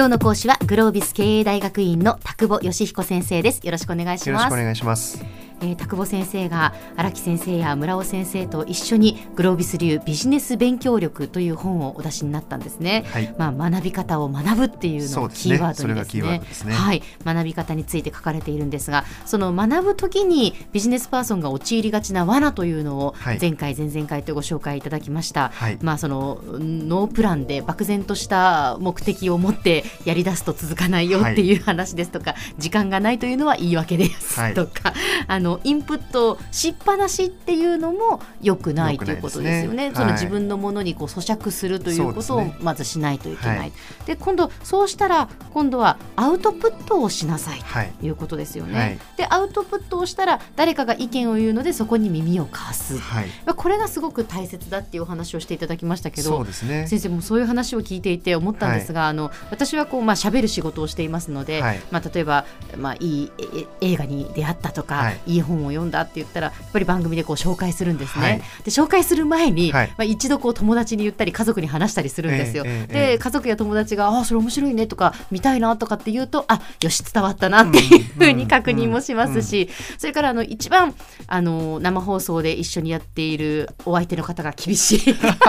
今日の講師はグロービス経営大学院の田久保義彦先生です。よろしくお願いします。よろしくお願いします。えー、田久保先生が荒木先生や村尾先生と一緒にグロービス流ビジネス勉強力という本をお出しになったんですね。はい、まあ学び方を学ぶっていうのをキーワードにですね、ねね、はい、学び方について書かれているんですが、その学ぶときにビジネスパーソンが陥りがちな罠というのを前回、前々回とご紹介いただきました。はい、まあそのノープランで漠然とした目的を持ってやり出すと続かないよっていう話ですとか、時間がないというのは言い訳ですとか、あののインプットしっぱなしっていうのもよくないということですよね。ね。その自分のものにこう咀嚼するということをまずしないといけない。はい、今度そうしたら今度はアウトプットをしなさいとい。うことですよね。はい、でアウトプットをしたら誰かが意見を言うのでそこに耳を貸す。はい、これがすごく大切だっていうお話をしていただきましたけど、ね、先生もそういう話を聞いていて思ったんですが、あの私はこうまあ喋る仕事をしていますので、まあ例えばまあいい映画に出会ったとか、いい本を読んだって言ったらやっぱり番組でこう紹介するんですね、はい、で紹介する前に、はい、まあ、一度こう友達に言ったり家族に話したりするんですよ、えー、で、家族や友達があそれ面白いねとか見たいなとかって言うとあよし伝わったなっていうふうに確認もしますし、それからあの一番あの生放送で一緒にやっているお相手の方が厳しい。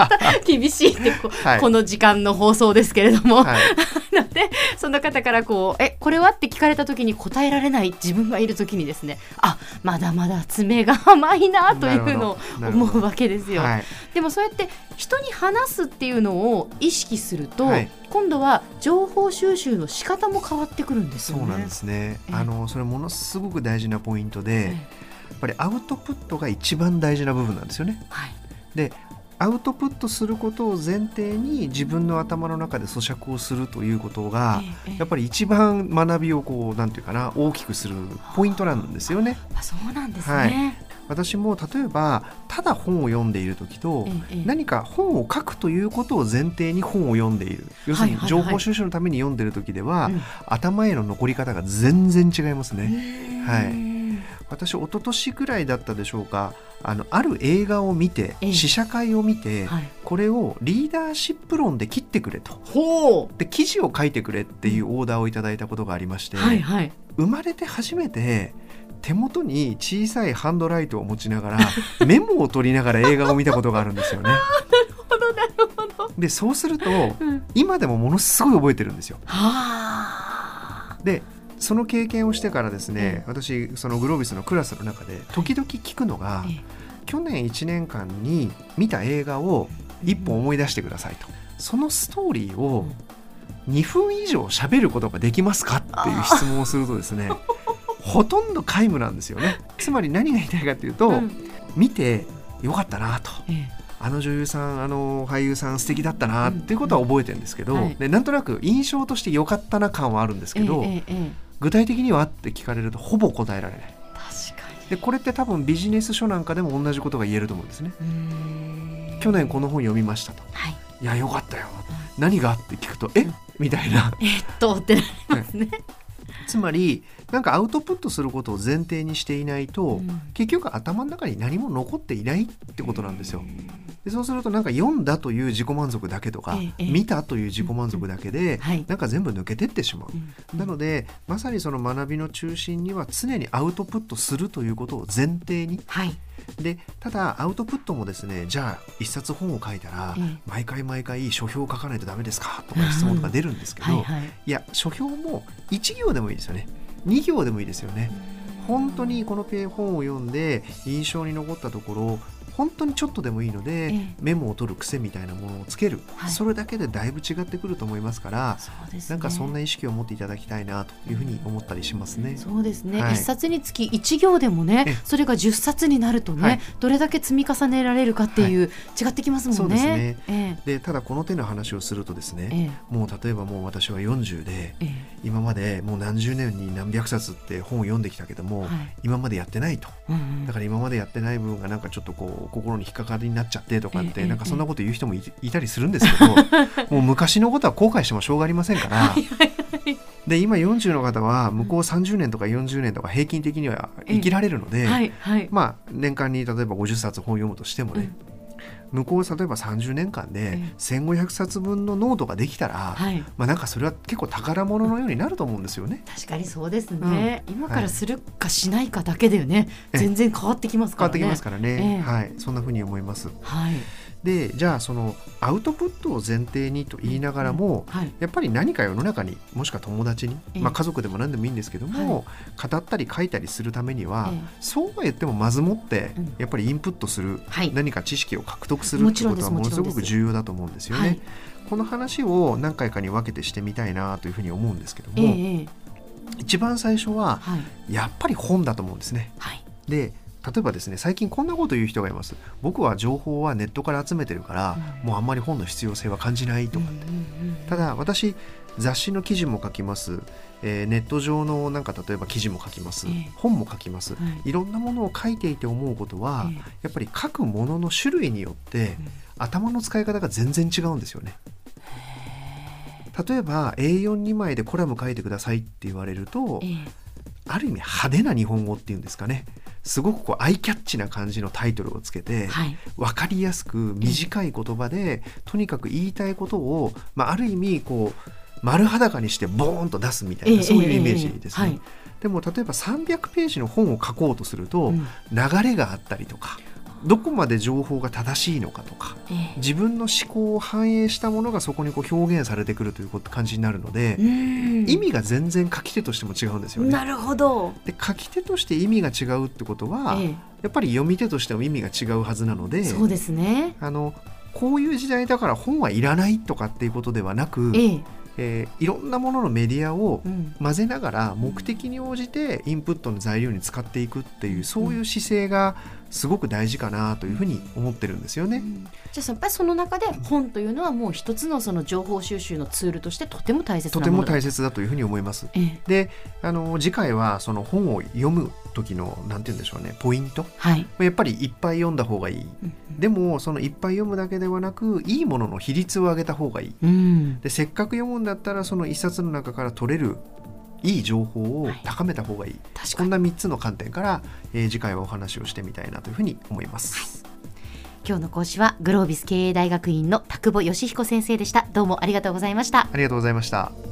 厳しいってこ,、この時間の放送ですけれども、はい、のでその方からこう「えこれは?」って聞かれた時に答えられない自分がいる時にですねあまだまだ爪が甘いなというのを思うわけですよ。はい、でもそうやって人に話すっていうのを意識すると、はい、今度は情報収集の仕方も変わってくるんですよね。そうなんですね。あのそれものすごく大事なポイントで、やっぱりアウトプットが一番大事な部分なんですよね。はい、でアウトプットすることを前提に自分の頭の中で咀嚼をするということが、やっぱり一番学びをこうなんていうかな大きくするポイントなんですよね。あそうなんですね、はい。私も例えばただ本を読んでいる時と、何か本を書くということを前提に本を読んでいる。要するに情報収集のために読んでいる時では、頭への残り方が全然違いますね。はい私一昨年ぐらいだったでしょうか。あのある映画を見て試写会を見て、はい、これをリーダーシップ論で切ってくれと。で記事を書いてくれっていうオーダーをいただいたことがありまして、はいはい、生まれて初めて手元に小さいハンドライトを持ちながら メモを取りながら映画を見たことがあるんですよね。でそうすると、うん、今でもものすごい覚えてるんですよ。でその経験をしてからですね、私そのグロービスのクラスの中で時々聞くのが、去年1年間に見た映画を1本思い出してくださいと、そのストーリーを2分以上喋ることができますかっていう質問をするとですね ほとんど皆無なんですよね。つまり何が言いたいかというと、うん、見てよかったなと、ええ、あの女優さんあの俳優さん素敵だったなっていうことは覚えてるんですけど、うん。はい、でなんとなく印象としてよかったな感はあるんですけど、え、具体的にはって聞かれるとほぼ答えられない。でこれって多分ビジネス書なんかでも同じことが言えると思うんですね。去年この本読みましたと、はい、いやよかったよ、何がって聞くとえ、みたいな。えっとってなりますね。つまりなんかアウトプットすることを前提にしていないと、うん、結局頭の中に何も残っていないってことなんですよ。でそうするとなんか読んだという自己満足だけとか、ええ、見たという自己満足だけで、はい、なんか全部抜けてってしまう、うん、なのでまさにその学びの中心には常にアウトプットするということを前提に、はい、でただアウトプットもですねじゃあ一冊本を書いたら、え、毎回毎回書評を書かないとダメですか？とか質問とか出るんですけど、はいはい、いや書評も1行でもいいですよね。2行でもいいですよね。本当にこの本を読んで印象に残ったところ本当にちょっとでもいいので、ええ、メモを取る癖みたいなものをつける、はい、それだけでだいぶ違ってくると思いますから、ね、なんかそんな意識を持っていただきたいなというふうに思ったりしますね。そうですね、はい、1冊につき1行でもねそれが10冊になるとね、はい、どれだけ積み重ねられるかっていう、違ってきますもんね。ね。えでただこの手の話をするとですね、もう例えばもう私は40で、今までもう何十年に何百冊って本を読んできたけども、今までやってないと、うんうん、だから今までやってない部分がなんかちょっとこう心に引っかかりになっちゃってとかって、なんかそんなこと言う人もいたりするんですけど、もう昔のことは後悔してもしょうがありませんから。で今40の方は向こう30年とか40年とか平均的には生きられるので、まあ年間に例えば50冊本を読むとしてもね、向こう例えば30年間で1500冊分のノートができたら、はい、まあなんかそれは結構宝物のようになると思うんですよね。確かにそうですね、うん、今からするかしないかだけでね、はい、全然変わってきますからね。変わってきますからね、えー、はい。そんなふうに思います。はいでじゃあそのアウトプットを前提にと言いながらも、はい、やっぱり何か世の中にもしくは友達に、まあ、家族でも何でもいいんですけども、はい、語ったり書いたりするためには、そうは言ってもまずもってやっぱりインプットする、はい、何か知識を獲得するってことはものすごく重要だと思うんです。よね。この話を何回かに分けてしてみたいなというふうに思うんですけども、えー、一番最初はやっぱり本だと思うんですね。で例えばですね最近こんなこと言う人がいます。僕は情報はネットから集めてるから、うん、もうあんまり本の必要性は感じないとかって、ただ私雑誌の記事も書きます、えー、ネット上のなんか例えば記事も書きます、えー、本も書きます、はい、いろんなものを書いていて思うことは、えー、やっぱり書くものの種類によって、うん、頭の使い方が全然違うんですよね。例えば A42 枚でコラム書いてくださいって言われると、えー、ある意味派手な日本語っていうんですかねすごくこうアイキャッチな感じのタイトルをつけて、はい、分かりやすく短い言葉でとにかく言いたいことを、まあ、ある意味こう丸裸にしてボーンと出すみたいな、そういうイメージですね。はい、でも例えば300ページの本を書こうとすると、流れがあったりとか。どこまで情報が正しいのかとか、えー、自分の思考を反映したものがそこにこう表現されてくるという感じになるので意味が全然書き手としても違うんですよね。なるほど。で書き手として意味が違うってことは、えー、やっぱり読み手としても意味が違うはずなのでそうですね。あのこういう時代だから本はいらないとかっていうことではなく、えーえー、いろんなもののメディアを混ぜながら目的に応じてインプットの材料に使っていくっていうそういう姿勢がすごく大事かなというふうに思ってるんですよね。うん、じゃあやっぱりその中で本というのはもう一つのその情報収集のツールとしてとても大切とても大切だというふうに思います。ええ、であの次回はその本を読む時のなんて言うんでしょうねポイント、はい、やっぱりいっぱい読んだ方がいい、うん、でもそのいっぱい読むだけではなくいいものの比率を上げた方がいい、うん、でせっかく読むんだったらその一冊の中から取れるいい情報を高めた方がいい、はい、こんな3つの観点から、えー、次回はお話をしてみたいなというふうに思います。はい、今日の講師はグロービス経営大学院の田久保義彦先生でした。どうもありがとうございました。ありがとうございました